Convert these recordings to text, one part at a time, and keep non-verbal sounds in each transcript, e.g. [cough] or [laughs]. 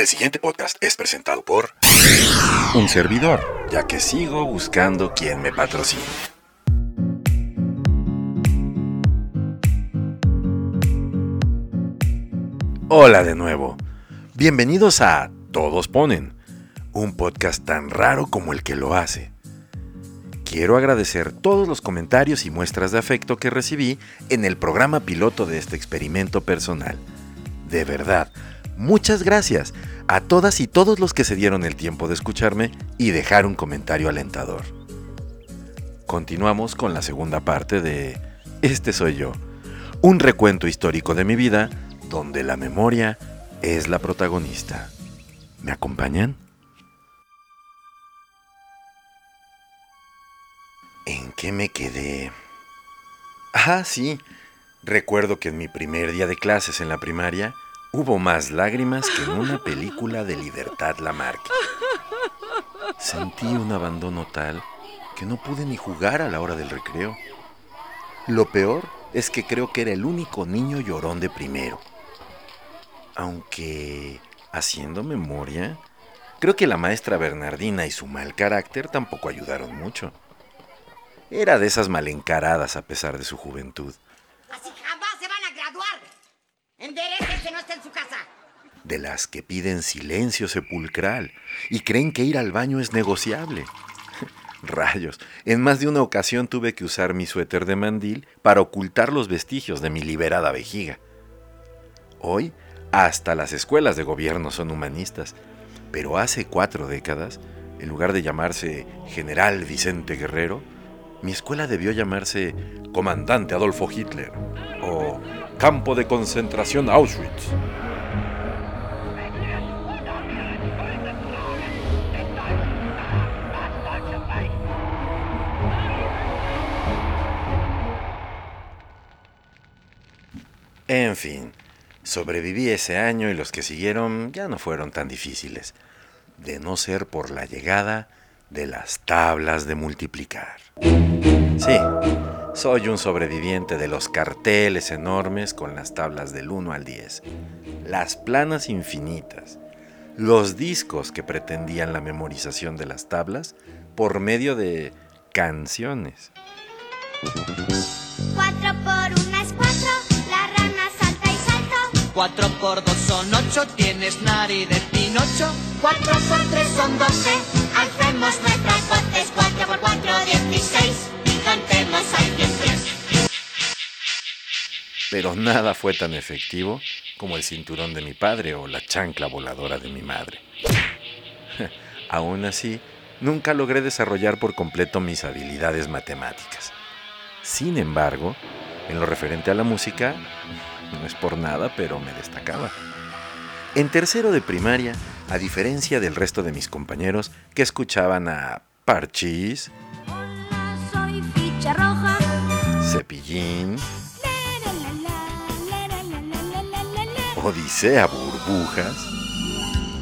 El siguiente podcast es presentado por un servidor, ya que sigo buscando quien me patrocine. Hola de nuevo. Bienvenidos a Todos Ponen, un podcast tan raro como el que lo hace. Quiero agradecer todos los comentarios y muestras de afecto que recibí en el programa piloto de este experimento personal. De verdad, Muchas gracias a todas y todos los que se dieron el tiempo de escucharme y dejar un comentario alentador. Continuamos con la segunda parte de Este soy yo, un recuento histórico de mi vida donde la memoria es la protagonista. ¿Me acompañan? ¿En qué me quedé? Ah, sí. Recuerdo que en mi primer día de clases en la primaria, Hubo más lágrimas que en una película de Libertad Lamarque. Sentí un abandono tal que no pude ni jugar a la hora del recreo. Lo peor es que creo que era el único niño llorón de primero. Aunque, haciendo memoria, creo que la maestra Bernardina y su mal carácter tampoco ayudaron mucho. Era de esas mal encaradas a pesar de su juventud. Así jamás se van a graduar. Enderecese, no está en su casa. De las que piden silencio sepulcral y creen que ir al baño es negociable. [laughs] Rayos, en más de una ocasión tuve que usar mi suéter de mandil para ocultar los vestigios de mi liberada vejiga. Hoy, hasta las escuelas de gobierno son humanistas, pero hace cuatro décadas, en lugar de llamarse General Vicente Guerrero, mi escuela debió llamarse Comandante Adolfo Hitler o Campo de Concentración Auschwitz. En fin, sobreviví ese año y los que siguieron ya no fueron tan difíciles, de no ser por la llegada de las tablas de multiplicar. Sí, soy un sobreviviente de los carteles enormes con las tablas del 1 al 10, las planas infinitas, los discos que pretendían la memorización de las tablas por medio de canciones. 4 por 1 es 4, la rana salta y salta. 4 por 2 son 8, tienes nariz de pinocho. 4 por 3 son 12, alcemos nuestras botes. 4 por 4, 16, y Pero nada fue tan efectivo como el cinturón de mi padre o la chancla voladora de mi madre. [laughs] Aún así, nunca logré desarrollar por completo mis habilidades matemáticas. Sin embargo, en lo referente a la música, no es por nada, pero me destacaba. En tercero de primaria, a diferencia del resto de mis compañeros que escuchaban a Parchís, Hola, mancha roja. Cepillín. Odisea burbujas.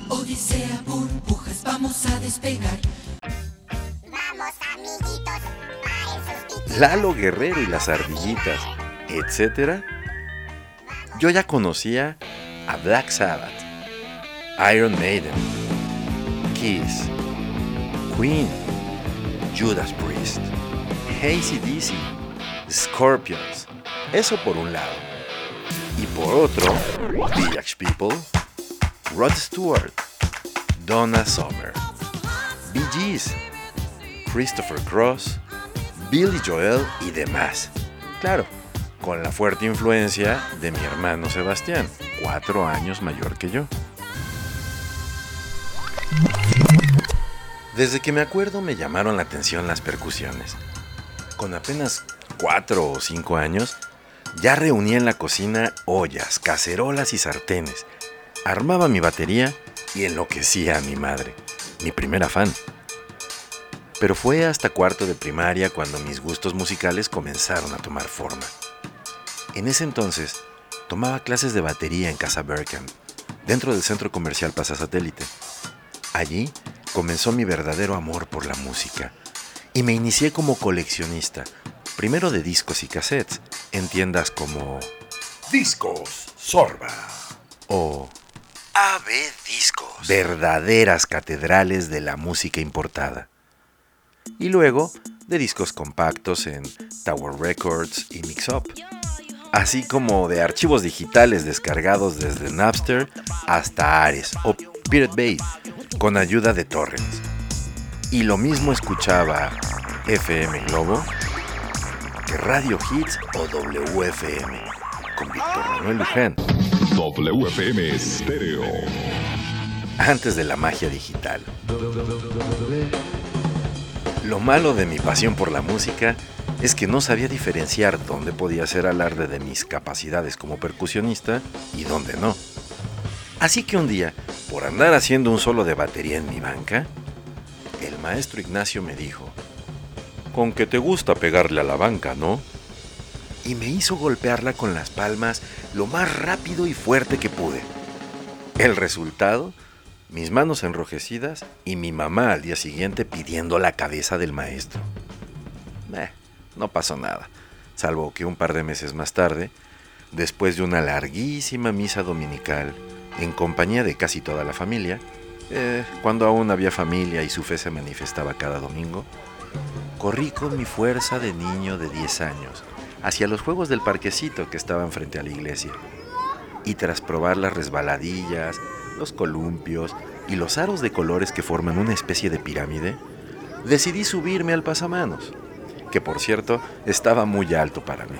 Odisea burbujas, vamos a despegar. Vamos amiguitos, Lalo Guerrero y las ardillitas, etc. Yo ya conocía a Black Sabbath, Iron Maiden, Kiss, Queen, Judas Priest. Hazy DC, Scorpions. Eso por un lado. Y por otro, Village People, Rod Stewart, Donna Summer, Bee Gees, Christopher Cross, Billy Joel y demás. Claro, con la fuerte influencia de mi hermano Sebastián, cuatro años mayor que yo. Desde que me acuerdo me llamaron la atención las percusiones. Con apenas cuatro o cinco años, ya reunía en la cocina ollas, cacerolas y sartenes. Armaba mi batería y enloquecía a mi madre, mi primera fan. Pero fue hasta cuarto de primaria cuando mis gustos musicales comenzaron a tomar forma. En ese entonces, tomaba clases de batería en Casa Berkham, dentro del centro comercial Plaza Satélite. Allí comenzó mi verdadero amor por la música y me inicié como coleccionista, primero de discos y cassettes, en tiendas como Discos Sorba. o AB Discos. Verdaderas catedrales de la música importada. Y luego de discos compactos en Tower Records y Mix Up. Así como de archivos digitales descargados desde Napster hasta Ares o Pirate Bay con ayuda de torrents. Y lo mismo escuchaba FM Globo que Radio Hits o WFM con Víctor Manuel Luján. WFM Stereo. Antes de la magia digital. Lo malo de mi pasión por la música es que no sabía diferenciar dónde podía ser alarde de mis capacidades como percusionista y dónde no. Así que un día, por andar haciendo un solo de batería en mi banca, el maestro Ignacio me dijo, con que te gusta pegarle a la banca, ¿no? Y me hizo golpearla con las palmas lo más rápido y fuerte que pude. El resultado, mis manos enrojecidas y mi mamá al día siguiente pidiendo la cabeza del maestro. Eh, no pasó nada, salvo que un par de meses más tarde, después de una larguísima misa dominical, en compañía de casi toda la familia, eh, cuando aún había familia y su fe se manifestaba cada domingo, corrí con mi fuerza de niño de 10 años hacia los juegos del parquecito que estaban frente a la iglesia. Y tras probar las resbaladillas, los columpios y los aros de colores que forman una especie de pirámide, decidí subirme al pasamanos, que por cierto estaba muy alto para mí.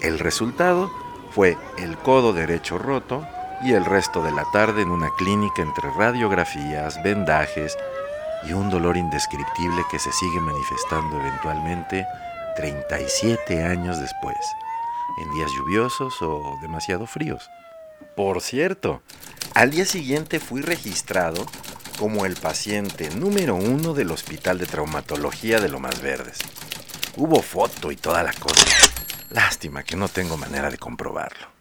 El resultado fue el codo derecho roto y el resto de la tarde en una clínica entre radiografías, vendajes y un dolor indescriptible que se sigue manifestando eventualmente 37 años después, en días lluviosos o demasiado fríos. Por cierto, al día siguiente fui registrado como el paciente número uno del Hospital de Traumatología de Lomas Verdes. Hubo foto y toda la cosa. Lástima que no tengo manera de comprobarlo.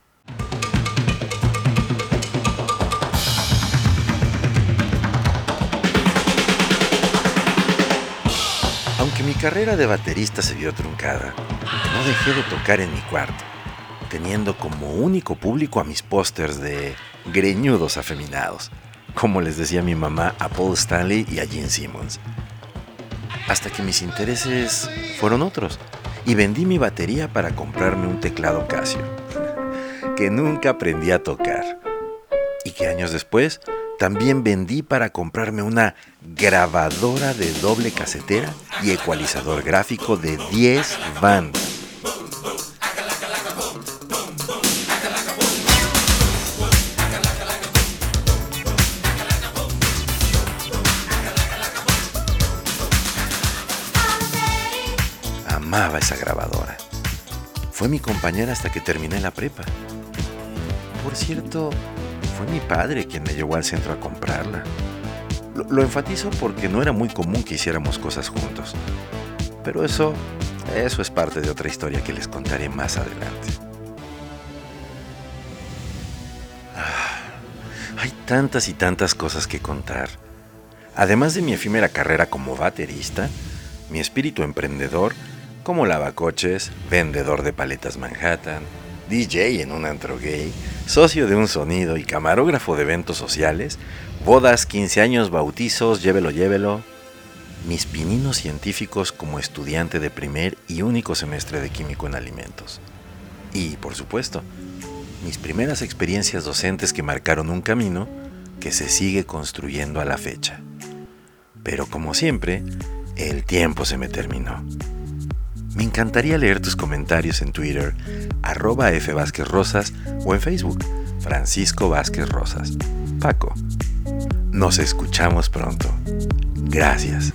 Mi carrera de baterista se vio truncada, no dejé de tocar en mi cuarto, teniendo como único público a mis pósters de greñudos afeminados, como les decía mi mamá a Paul Stanley y a Gene Simmons. Hasta que mis intereses fueron otros y vendí mi batería para comprarme un teclado Casio, [laughs] que nunca aprendí a tocar. Y que años después también vendí para comprarme una grabadora de doble casetera y ecualizador gráfico de 10 bandas. Amaba esa grabadora. Fue mi compañera hasta que terminé la prepa. Por cierto, fue mi padre quien me llevó al centro a comprarla. Lo, lo, enfatizo porque no era muy común que hiciéramos cosas juntos. Pero eso, eso es parte de otra historia que les contaré más adelante. Ah, hay tantas y tantas cosas que contar. Además de mi efímera carrera como baterista, mi espíritu emprendedor como lavacoches, vendedor de paletas Manhattan, DJ en un antro gay, socio de un sonido y camarógrafo de eventos sociales, bodas, 15 años, bautizos, llévelo, llévelo. Mis pininos científicos como estudiante de primer y único semestre de químico en alimentos. Y, por supuesto, mis primeras experiencias docentes que marcaron un camino que se sigue construyendo a la fecha. Pero como siempre, el tiempo se me terminó. Me encantaría leer tus comentarios en Twitter, arroba F. Vázquez Rosas o en Facebook, Francisco Vázquez Rosas. Paco. Nos escuchamos pronto. Gracias.